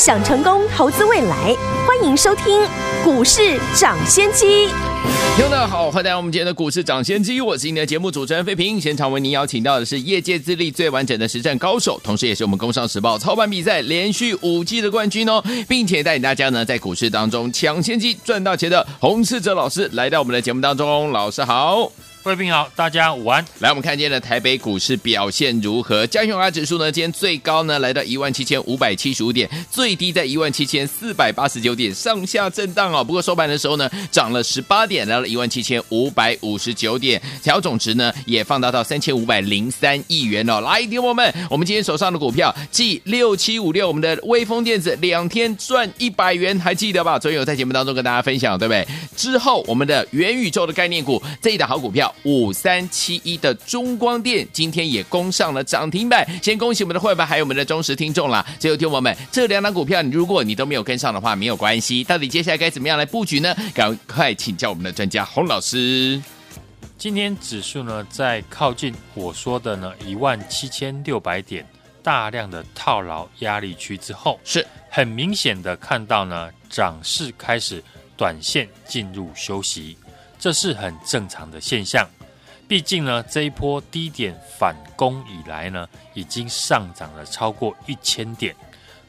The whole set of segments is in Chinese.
想成功投资未来，欢迎收听股市涨先机。听众好，欢迎来到我们今天的股市涨先机，我是今天的节目主持人费平。现场为您邀请到的是业界资历最完整的实战高手，同时也是我们工商时报操盘比赛连续五季的冠军哦，并且带领大家呢在股市当中抢先机赚大钱的洪世哲老师来到我们的节目当中，老师好。各位朋友好，大家午安。来，我们看见的台北股市表现如何？加权指数呢？今天最高呢来到一万七千五百七十五点，最低在一万七千四百八十九点，上下震荡哦。不过收盘的时候呢，涨了十八点，来到一万七千五百五十九点，调总值呢也放大到三千五百零三亿元哦。来，听我们，我们今天手上的股票，G 六七五六，我们的微风电子两天赚一百元，还记得吧？昨天有在节目当中跟大家分享，对不对？之后我们的元宇宙的概念股，这一档好股票。五三七一的中光电今天也攻上了涨停板，先恭喜我们的会员还有我们的忠实听众啦！最后听友们这两档股票，你如果你都没有跟上的话，没有关系。到底接下来该怎么样来布局呢？赶快请教我们的专家洪老师。今天指数呢在靠近我说的呢一万七千六百点大量的套牢压力区之后，是很明显的看到呢涨势开始短线进入休息。这是很正常的现象，毕竟呢，这一波低点反攻以来呢，已经上涨了超过一千点，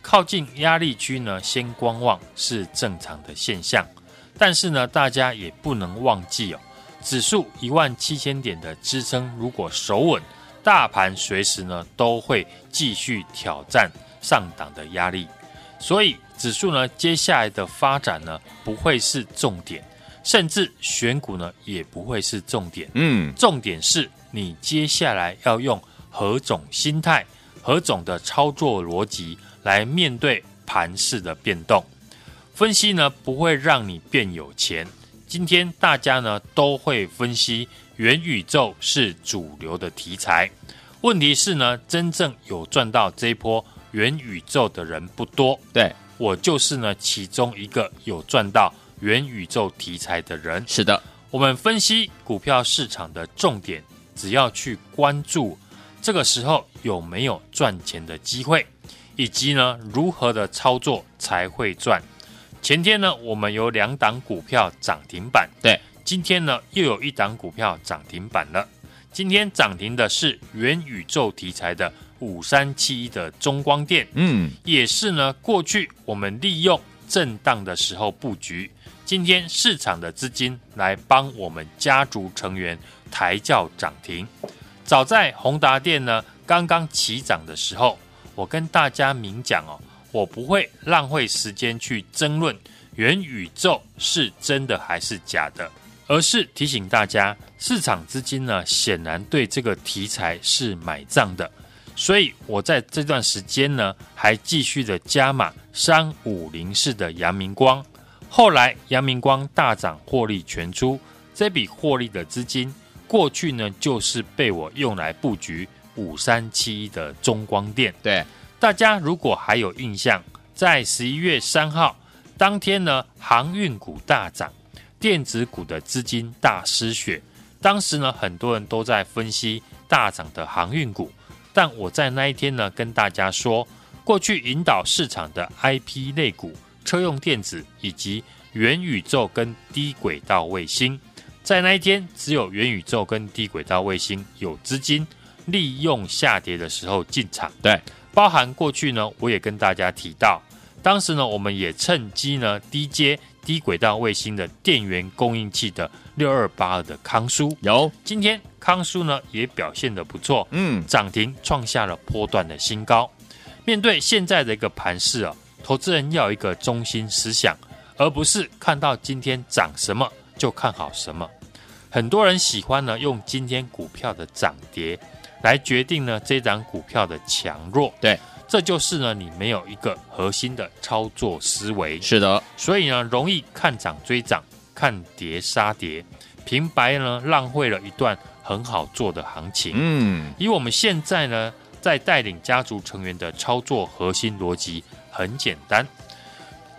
靠近压力区呢，先观望是正常的现象。但是呢，大家也不能忘记哦，指数一万七千点的支撑如果守稳，大盘随时呢都会继续挑战上档的压力，所以指数呢接下来的发展呢不会是重点。甚至选股呢也不会是重点，嗯，重点是你接下来要用何种心态、何种的操作逻辑来面对盘势的变动。分析呢不会让你变有钱。今天大家呢都会分析元宇宙是主流的题材，问题是呢真正有赚到这一波元宇宙的人不多。对，我就是呢其中一个有赚到。元宇宙题材的人是的，我们分析股票市场的重点，只要去关注这个时候有没有赚钱的机会，以及呢如何的操作才会赚。前天呢我们有两档股票涨停板，对，今天呢又有一档股票涨停板了。今天涨停的是元宇宙题材的五三七一的中光电，嗯，也是呢过去我们利用震荡的时候布局。今天市场的资金来帮我们家族成员抬轿涨停。早在宏达电呢刚刚起涨的时候，我跟大家明讲哦，我不会浪费时间去争论元宇宙是真的还是假的，而是提醒大家，市场资金呢显然对这个题材是买账的，所以我在这段时间呢还继续的加码三五零四的阳明光。后来，阳明光大涨，获利全出。这笔获利的资金，过去呢就是被我用来布局五三七一的中光电。对，大家如果还有印象，在十一月三号当天呢，航运股大涨，电子股的资金大失血。当时呢，很多人都在分析大涨的航运股，但我在那一天呢，跟大家说，过去引导市场的 IP 类股。车用电子以及元宇宙跟低轨道卫星，在那一天只有元宇宙跟低轨道卫星有资金利用下跌的时候进场。对，包含过去呢，我也跟大家提到，当时呢，我们也趁机呢低接低轨道卫星的电源供应器的六二八二的康舒。有，今天康舒呢也表现的不错，嗯，涨停创下了波段的新高。面对现在的一个盘势啊。投资人要有一个中心思想，而不是看到今天涨什么就看好什么。很多人喜欢呢用今天股票的涨跌来决定呢这档股票的强弱。对，这就是呢你没有一个核心的操作思维。是的，所以呢容易看涨追涨，看跌杀跌，平白呢浪费了一段很好做的行情。嗯，以我们现在呢在带领家族成员的操作核心逻辑很简单，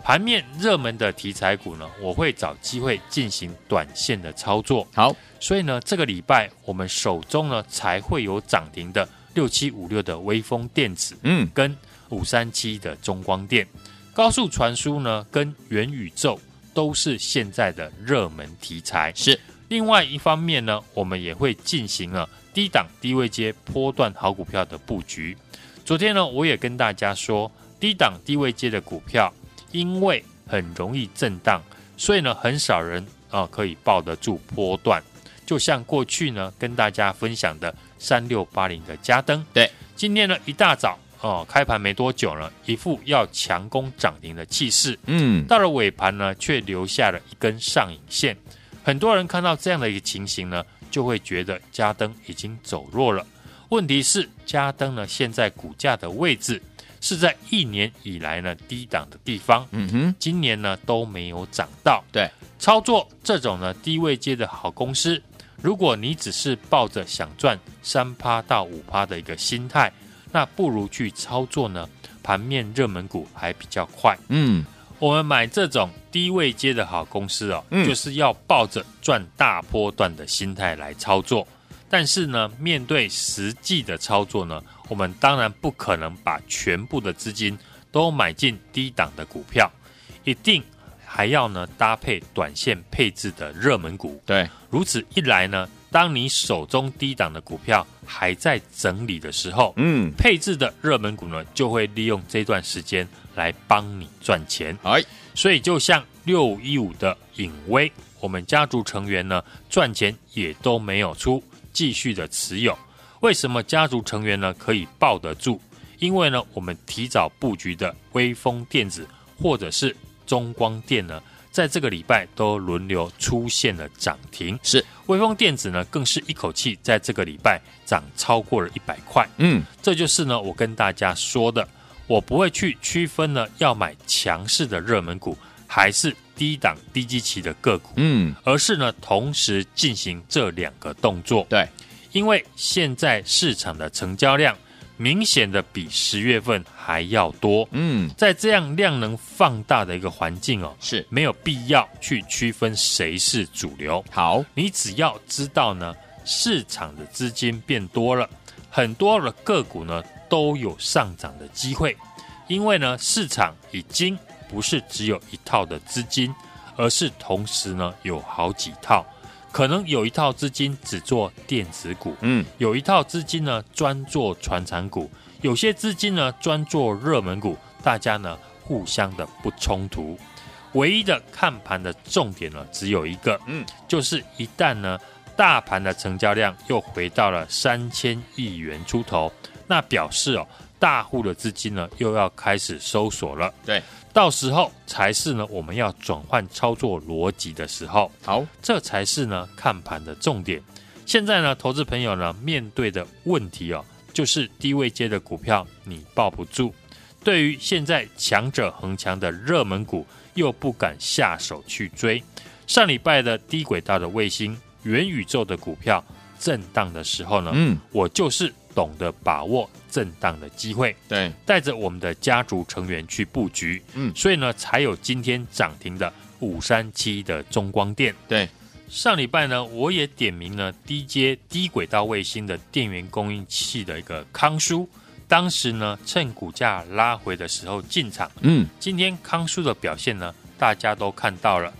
盘面热门的题材股呢，我会找机会进行短线的操作。好，所以呢，这个礼拜我们手中呢才会有涨停的六七五六的微风电子，嗯，跟五三七的中光电，高速传输呢跟元宇宙都是现在的热门题材。是，另外一方面呢，我们也会进行了低档低位阶波段好股票的布局。昨天呢，我也跟大家说，低档低位阶的股票，因为很容易震荡，所以呢，很少人啊、呃、可以抱得住波段。就像过去呢，跟大家分享的三六八零的嘉登，对，今天呢一大早哦，开盘没多久呢，一副要强攻涨停的气势，嗯，到了尾盘呢，却留下了一根上影线。很多人看到这样的一个情形呢，就会觉得嘉登已经走弱了。问题是嘉登呢，现在股价的位置是在一年以来呢低档的地方，嗯哼，今年呢都没有涨到。对，操作这种呢低位接的好公司。如果你只是抱着想赚三趴到五趴的一个心态，那不如去操作呢，盘面热门股还比较快。嗯，我们买这种低位接的好公司哦，嗯、就是要抱着赚大波段的心态来操作。但是呢，面对实际的操作呢，我们当然不可能把全部的资金都买进低档的股票，一定。还要呢搭配短线配置的热门股，对，如此一来呢，当你手中低档的股票还在整理的时候，嗯，配置的热门股呢就会利用这段时间来帮你赚钱。哎，所以就像六五一五的影威，我们家族成员呢赚钱也都没有出，继续的持有。为什么家族成员呢可以抱得住？因为呢我们提早布局的微风电子或者是。中光电呢，在这个礼拜都轮流出现了涨停，是微风电子呢，更是一口气在这个礼拜涨超过了一百块。嗯，这就是呢，我跟大家说的，我不会去区分呢，要买强势的热门股还是低档低基期的个股，嗯，而是呢，同时进行这两个动作。对，因为现在市场的成交量。明显的比十月份还要多，嗯，在这样量能放大的一个环境哦，是没有必要去区分谁是主流。好，你只要知道呢，市场的资金变多了，很多的个股呢都有上涨的机会，因为呢，市场已经不是只有一套的资金，而是同时呢有好几套。可能有一套资金只做电子股，嗯，有一套资金呢专做传产股，有些资金呢专做热门股，大家呢互相的不冲突。唯一的看盘的重点呢只有一个，嗯，就是一旦呢大盘的成交量又回到了三千亿元出头，那表示哦大户的资金呢又要开始收缩了，对。到时候才是呢，我们要转换操作逻辑的时候。好，这才是呢看盘的重点。现在呢，投资朋友呢面对的问题哦，就是低位接的股票你抱不住。对于现在强者恒强的热门股，又不敢下手去追。上礼拜的低轨道的卫星、元宇宙的股票震荡的时候呢，嗯，我就是。懂得把握震荡的机会，对，带着我们的家族成员去布局，嗯，所以呢，才有今天涨停的五三七的中光电。对，上礼拜呢，我也点名了低阶低轨道卫星的电源供应器的一个康舒，当时呢，趁股价拉回的时候进场，嗯，今天康舒的表现呢，大家都看到了，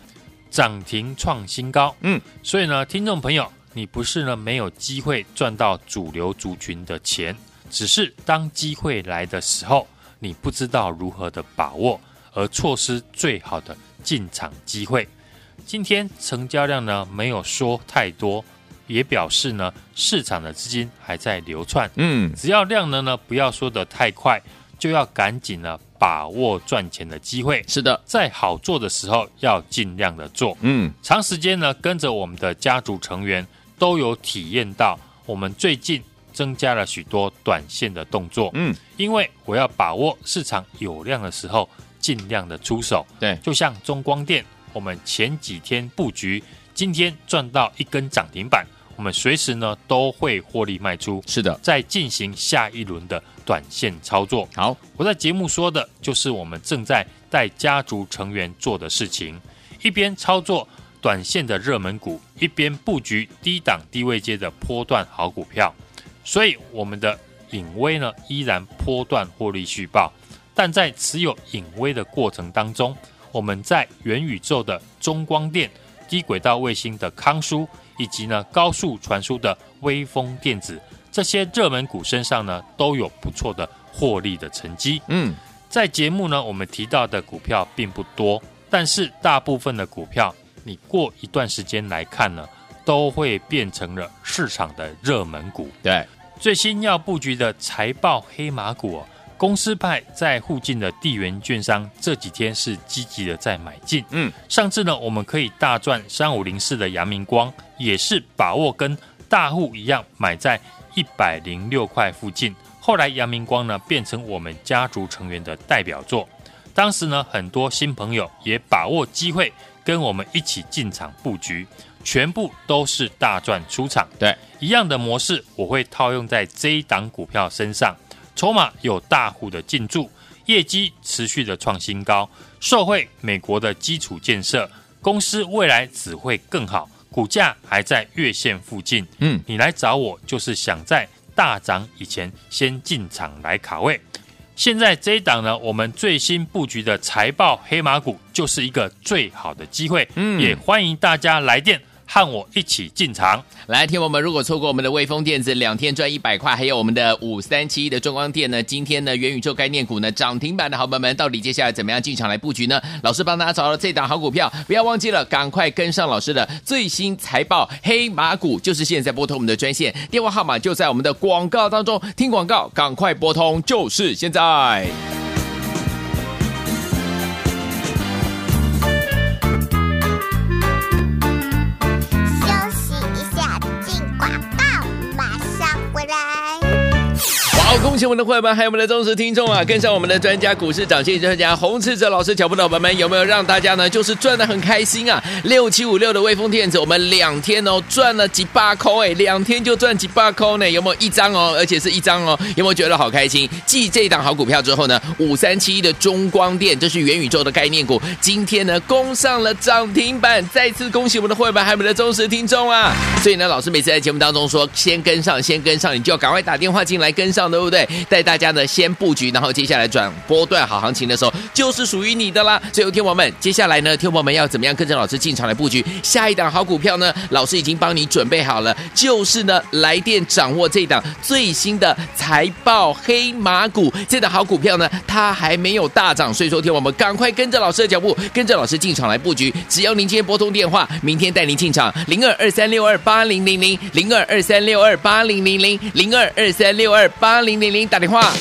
涨停创新高，嗯，所以呢，听众朋友。你不是呢没有机会赚到主流族群的钱，只是当机会来的时候，你不知道如何的把握，而错失最好的进场机会。今天成交量呢没有说太多，也表示呢市场的资金还在流窜。嗯，只要量能呢不要说得太快，就要赶紧呢把握赚钱的机会。是的，在好做的时候要尽量的做。嗯，长时间呢跟着我们的家族成员。都有体验到，我们最近增加了许多短线的动作。嗯，因为我要把握市场有量的时候，尽量的出手。对，就像中光电，我们前几天布局，今天赚到一根涨停板，我们随时呢都会获利卖出。是的，再进行下一轮的短线操作。好，我在节目说的就是我们正在带家族成员做的事情，一边操作短线的热门股，一边布局低档低位阶的波段好股票。所以我们的隐微呢依然波段获利续报，但在持有隐微的过程当中，我们在元宇宙的中光电、低轨道卫星的康舒，以及呢高速传输的微风电子这些热门股身上呢，都有不错的获利的成绩。嗯，在节目呢，我们提到的股票并不多，但是大部分的股票，你过一段时间来看呢，都会变成了市场的热门股。对，最新要布局的财报黑马股哦，公司派在附近的地缘券商这几天是积极的在买进。嗯，上次呢，我们可以大赚三五零四的阳明光，也是把握跟大户一样买在一百零六块附近。后来阳明光呢，变成我们家族成员的代表作。当时呢，很多新朋友也把握机会跟我们一起进场布局。全部都是大赚出场，对，一样的模式我会套用在这一档股票身上。筹码有大户的进驻，业绩持续的创新高，受惠美国的基础建设，公司未来只会更好，股价还在月线附近。嗯，你来找我就是想在大涨以前先进场来卡位。现在这一档呢，我们最新布局的财报黑马股就是一个最好的机会。嗯，也欢迎大家来电。和我一起进场来，听我们如果错过我们的威风电子两天赚一百块，还有我们的五三七的中光电呢？今天呢元宇宙概念股呢涨停板的好朋友们，到底接下来怎么样进场来布局呢？老师帮大家找到这档好股票，不要忘记了，赶快跟上老师的最新财报黑马股，就是现在拨通我们的专线电话号码，就在我们的广告当中，听广告赶快拨通，就是现在。恭喜我们的会员们，还有我们的忠实听众啊！跟上我们的专家股市涨线专家洪士哲老师脚步的伙伴们，有没有让大家呢就是赚的很开心啊？六七五六的威风电子，我们两天哦赚了几百块哎，两天就赚几百块呢？有没有一张哦？而且是一张哦？有没有觉得好开心？继这一档好股票之后呢，五三七一的中光电，这是元宇宙的概念股，今天呢攻上了涨停板，再次恭喜我们的会员们，还有我们的忠实听众啊！所以呢，老师每次在节目当中说，先跟上，先跟上，你就要赶快打电话进来跟上的。对不对？对带大家呢先布局，然后接下来转波段好行情的时候，就是属于你的啦。所以，天王们，接下来呢，天王们要怎么样跟着老师进场来布局下一档好股票呢？老师已经帮你准备好了，就是呢，来电掌握这档最新的财报黑马股。这档好股票呢，它还没有大涨，所以说，天王们赶快跟着老师的脚步，跟着老师进场来布局。只要您今天拨通电话，明天带您进场零二二三六二八零零零零二二三六二八零零零零二二三六二八零。零零打电话。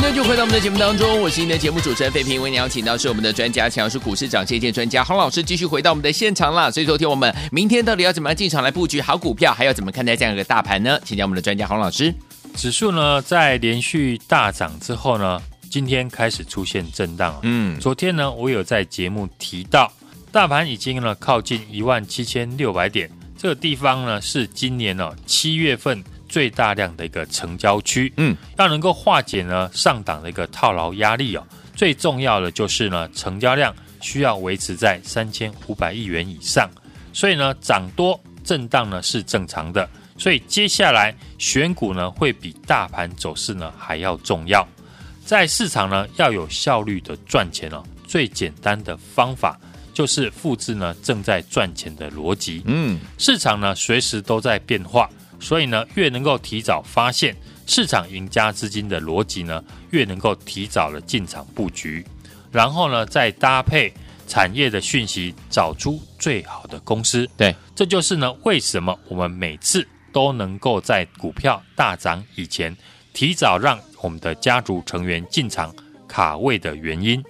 继续回到我们的节目当中，我是您的节目主持人费平，为您邀请到是我们的专家，强势股市涨跌见专家洪老师，继续回到我们的现场啦。所以昨天我们明天到底要怎么样进场来布局好股票，还要怎么看待这样一个大盘呢？请教我们的专家洪老师。指数呢，在连续大涨之后呢，今天开始出现震荡。嗯，昨天呢，我有在节目提到，大盘已经呢靠近一万七千六百点，这个地方呢是今年哦七月份。最大量的一个成交区，嗯，要能够化解呢上档的一个套牢压力哦，最重要的就是呢成交量需要维持在三千五百亿元以上，所以呢涨多震荡呢是正常的，所以接下来选股呢会比大盘走势呢还要重要，在市场呢要有效率的赚钱哦，最简单的方法就是复制呢正在赚钱的逻辑，嗯，市场呢随时都在变化。所以呢，越能够提早发现市场赢家资金的逻辑呢，越能够提早的进场布局，然后呢，再搭配产业的讯息，找出最好的公司。对，这就是呢，为什么我们每次都能够在股票大涨以前，提早让我们的家族成员进场卡位的原因。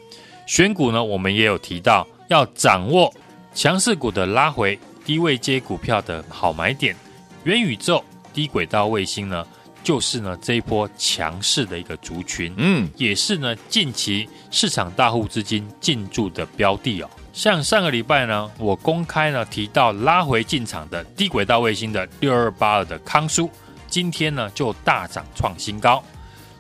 选股呢，我们也有提到，要掌握强势股的拉回，低位接股票的好买点。元宇宙、低轨道卫星呢，就是呢这一波强势的一个族群，嗯，也是呢近期市场大户资金进驻的标的哦。像上个礼拜呢，我公开呢提到拉回进场的低轨道卫星的六二八二的康舒，今天呢就大涨创新高。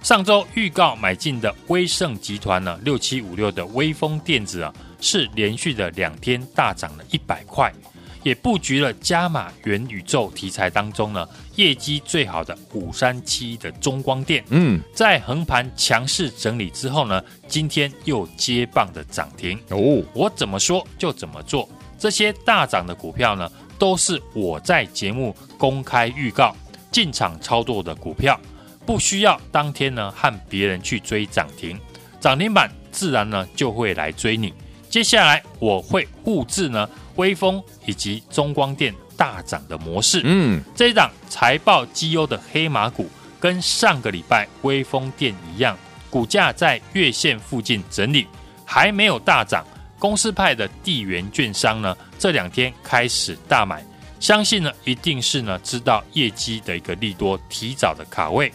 上周预告买进的威盛集团呢六七五六的威风电子啊，是连续的两天大涨了一百块。也布局了加码元宇宙题材当中呢，业绩最好的五三七的中光电，嗯，在横盘强势整理之后呢，今天又接棒的涨停哦。我怎么说就怎么做，这些大涨的股票呢，都是我在节目公开预告进场操作的股票，不需要当天呢和别人去追涨停，涨停板自然呢就会来追你。接下来我会复制呢。威锋以及中光电大涨的模式，嗯，这一档财报绩优的黑马股，跟上个礼拜威锋电一样，股价在月线附近整理，还没有大涨。公司派的地缘券商呢，这两天开始大买，相信呢一定是呢知道业绩的一个利多，提早的卡位。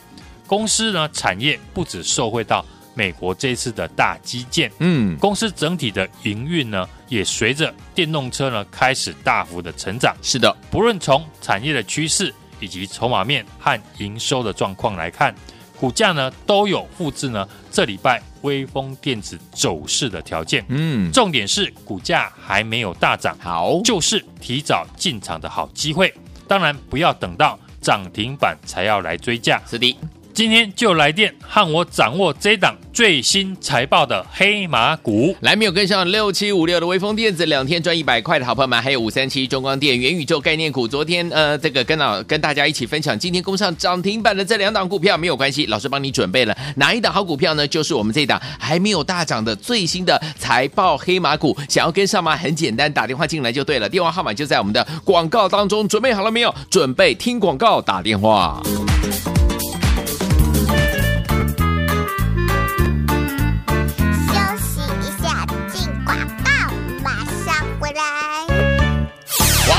公司呢产业不止受惠到。美国这次的大基建，嗯，公司整体的营运呢，也随着电动车呢开始大幅的成长。是的，不论从产业的趋势以及筹码面和营收的状况来看，股价呢都有复制呢这礼拜微风电子走势的条件。嗯，重点是股价还没有大涨，好，就是提早进场的好机会。当然，不要等到涨停板才要来追价。是的。今天就来电和我掌握这档最新财报的黑马股，来没有跟上六七五六的威风电子两天赚一百块的好朋友们，还有五三七中光电元宇宙概念股，昨天呃这个跟老跟大家一起分享，今天攻上涨停板的这两档股票没有关系，老师帮你准备了哪一档好股票呢？就是我们这档还没有大涨的最新的财报黑马股，想要跟上吗？很简单，打电话进来就对了，电话号码就在我们的广告当中，准备好了没有？准备听广告打电话。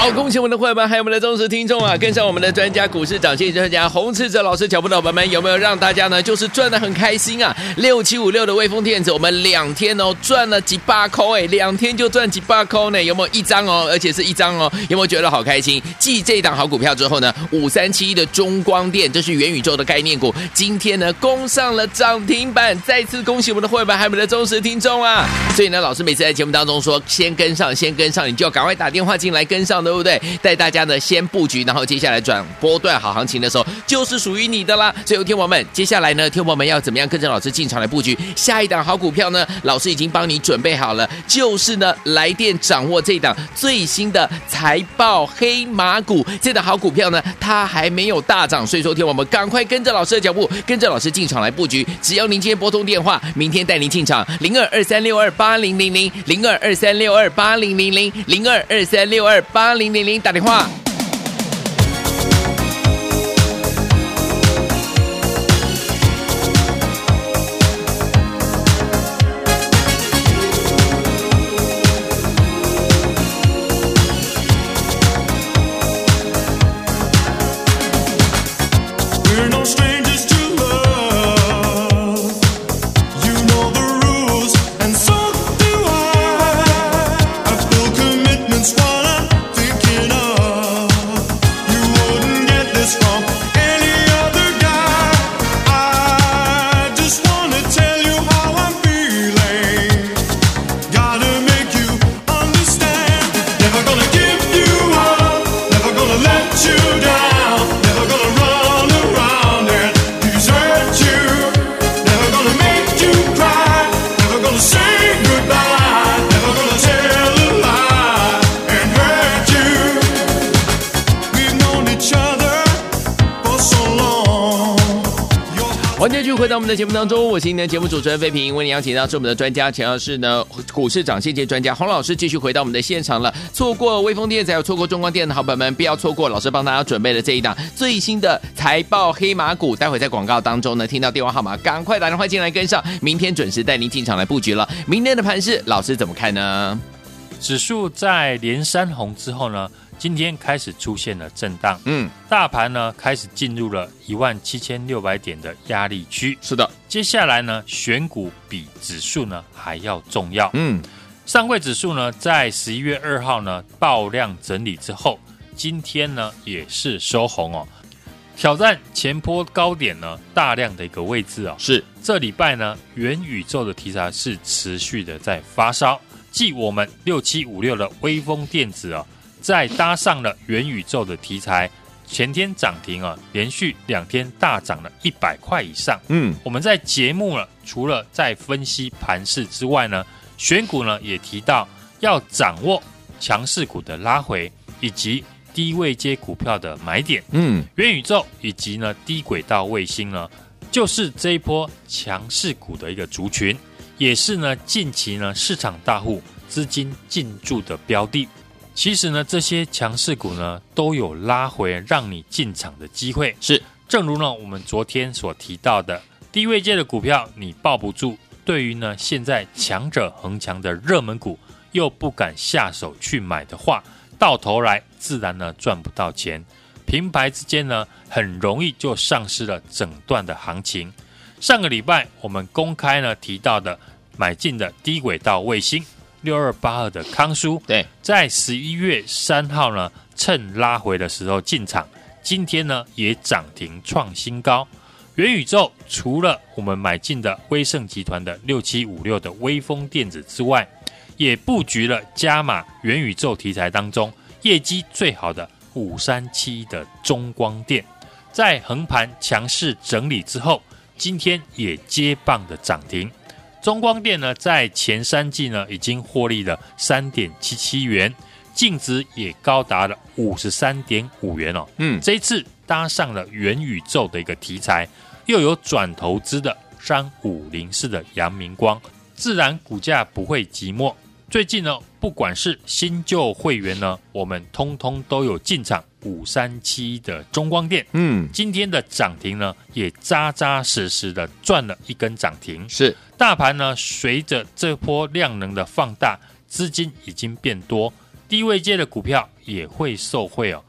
好，恭喜我们的会员们，还有我们的忠实听众啊！跟上我们的专家股市涨线专家洪士哲老师脚步的伙伴们，有没有让大家呢就是赚的很开心啊？六七五六的威风电子，我们两天哦赚了几百块哎，两天就赚几百块呢？有没有一张哦？而且是一张哦？有没有觉得好开心？继这档好股票之后呢，五三七一的中光电，这是元宇宙的概念股，今天呢攻上了涨停板，再次恭喜我们的会员们，还有我们的忠实听众啊！所以呢，老师每次在节目当中说，先跟上，先跟上，你就要赶快打电话进来跟上的。对不对？带大家呢先布局，然后接下来转波段好行情的时候，就是属于你的啦。所以，听友们，接下来呢，听友们要怎么样跟着老师进场来布局下一档好股票呢？老师已经帮你准备好了，就是呢，来电掌握这档最新的财报黑马股。这档好股票呢，它还没有大涨，所以说，听友们赶快跟着老师的脚步，跟着老师进场来布局。只要您今天拨通电话，明天带您进场零二二三六二八零零零零二二三六二八零零零零二二三六二八零。零零零打电话。节目当中，我是今天的节目主持人费平，为您邀请到是我们的专家，强要是呢股市涨先机专家洪老师，继续回到我们的现场了。错过微风电子，有错过中光电的好朋友们，不要错过老师帮大家准备的这一档最新的财报黑马股。待会在广告当中呢，听到电话号码，赶快打电话进来跟上，明天准时带您进场来布局了。明天的盘势，老师怎么看呢？指数在连三红之后呢？今天开始出现了震荡，嗯，大盘呢开始进入了一万七千六百点的压力区。是的，接下来呢，选股比指数呢还要重要。嗯，上柜指数呢在十一月二号呢爆量整理之后，今天呢也是收红哦，挑战前波高点呢大量的一个位置哦。是，这礼拜呢元宇宙的题材是持续的在发烧，继我们六七五六的微风电子啊、哦。再搭上了元宇宙的题材，前天涨停啊，连续两天大涨了一百块以上。嗯，我们在节目呢，除了在分析盘势之外呢，选股呢也提到要掌握强势股的拉回，以及低位接股票的买点。嗯，元宇宙以及呢低轨道卫星呢，就是这一波强势股的一个族群，也是呢近期呢市场大户资金进驻的标的。其实呢，这些强势股呢都有拉回让你进场的机会。是，正如呢我们昨天所提到的，低位界的股票你抱不住，对于呢现在强者恒强的热门股又不敢下手去买的话，到头来自然呢赚不到钱，平白之间呢很容易就丧失了整段的行情。上个礼拜我们公开呢提到的买进的低轨道卫星。六二八二的康舒，对，在十一月三号呢，趁拉回的时候进场，今天呢也涨停创新高。元宇宙除了我们买进的威盛集团的六七五六的微风电子之外，也布局了加码元宇宙题材当中业绩最好的五三七的中光电，在横盘强势整理之后，今天也接棒的涨停。中光电呢，在前三季呢，已经获利了三点七七元，净值也高达了五十三点五元哦。嗯，这一次搭上了元宇宙的一个题材，又有转投资的三五零四的阳明光，自然股价不会寂寞。最近呢，不管是新旧会员呢，我们通通都有进场。五三七的中光电，嗯，今天的涨停呢，也扎扎实实的赚了一根涨停。是，大盘呢，随着这波量能的放大，资金已经变多，低位阶的股票也会受惠哦。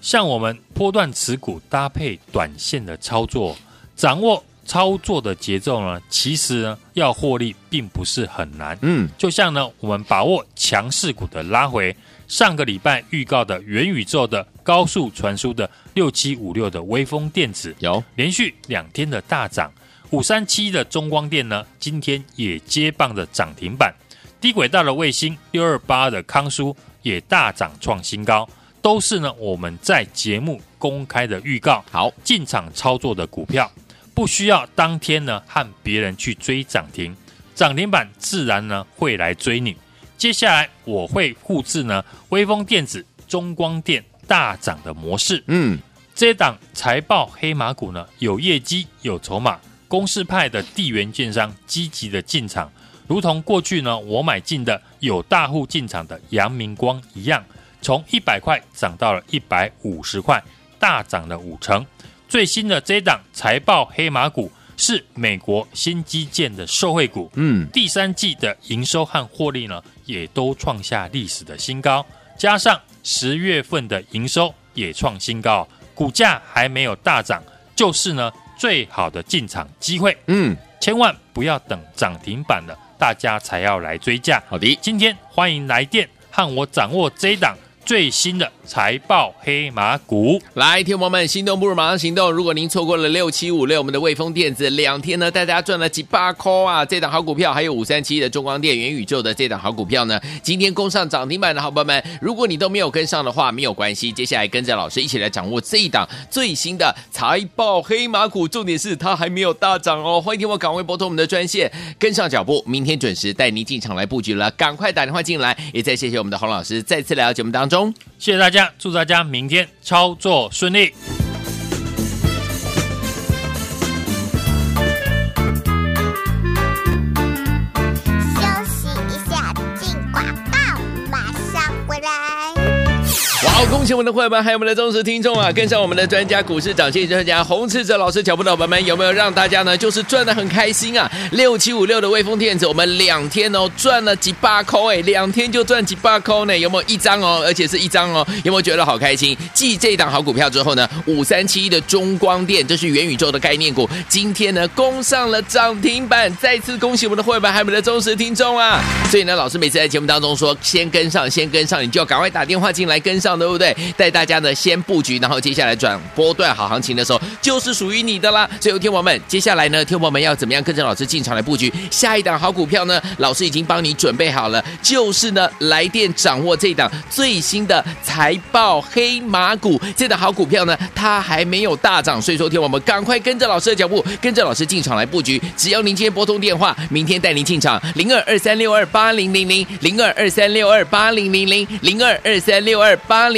像我们波段持股搭配短线的操作，掌握操作的节奏呢，其实呢，要获利并不是很难。嗯，就像呢，我们把握强势股的拉回。上个礼拜预告的元宇宙的高速传输的六七五六的微风电子有连续两天的大涨，五三七的中光电呢，今天也接棒的涨停板，低轨道的卫星六二八的康舒也大涨创新高，都是呢我们在节目公开的预告，好进场操作的股票，不需要当天呢和别人去追涨停，涨停板自然呢会来追你。接下来我会复制呢，威锋电子、中光电大涨的模式。嗯，这档财报黑马股呢，有业绩、有筹码，公司派的地缘券商积极的进场，如同过去呢我买进的有大户进场的阳明光一样，从一百块涨到了一百五十块，大涨了五成。最新的这档财报黑马股。是美国新基建的受惠股，嗯，第三季的营收和获利呢，也都创下历史的新高，加上十月份的营收也创新高，股价还没有大涨，就是呢最好的进场机会，嗯，千万不要等涨停板了，大家才要来追价。好的，今天欢迎来电和我掌握这一档。最新的财报黑马股，来，听众朋友们，心动不如马上行动。如果您错过了六七五六，我们的卫风电子两天呢，带大家赚了几百块啊！这档好股票，还有五三七的中光电、元宇宙的这档好股票呢，今天攻上涨停板的好朋友们，如果你都没有跟上的话，没有关系，接下来跟着老师一起来掌握这一档最新的财报黑马股。重点是它还没有大涨哦，欢迎听我赶快拨通我们的专线，跟上脚步，明天准时带您进场来布局了。赶快打电话进来，也再谢谢我们的洪老师再次来到节目当中。谢谢大家，祝大家明天操作顺利。好，恭喜我们的会员们，还有我们的忠实听众啊！跟上我们的专家股市涨线专家洪士哲老师脚步的伙伴们，有没有让大家呢就是赚的很开心啊？六七五六的微风电子，我们两天哦赚了几百块哎，两天就赚几百块呢？有没有一张哦？而且是一张哦？有没有觉得好开心？继这档好股票之后呢，五三七一的中光电，这是元宇宙的概念股，今天呢攻上了涨停板，再次恭喜我们的会员们，还有我们的忠实听众啊！所以呢，老师每次在节目当中说，先跟上，先跟上，你就要赶快打电话进来跟上的，对不对？带大家呢先布局，然后接下来转波段好行情的时候，就是属于你的啦。所以，听友们，接下来呢，听友们要怎么样跟着老师进场来布局下一档好股票呢？老师已经帮你准备好了，就是呢，来电掌握这档最新的财报黑马股，这档好股票呢，它还没有大涨，所以说，听友们赶快跟着老师的脚步，跟着老师进场来布局。只要您今天拨通电话，明天带您进场零二二三六二八零零零零二二三六二八零零零零二二三六二八零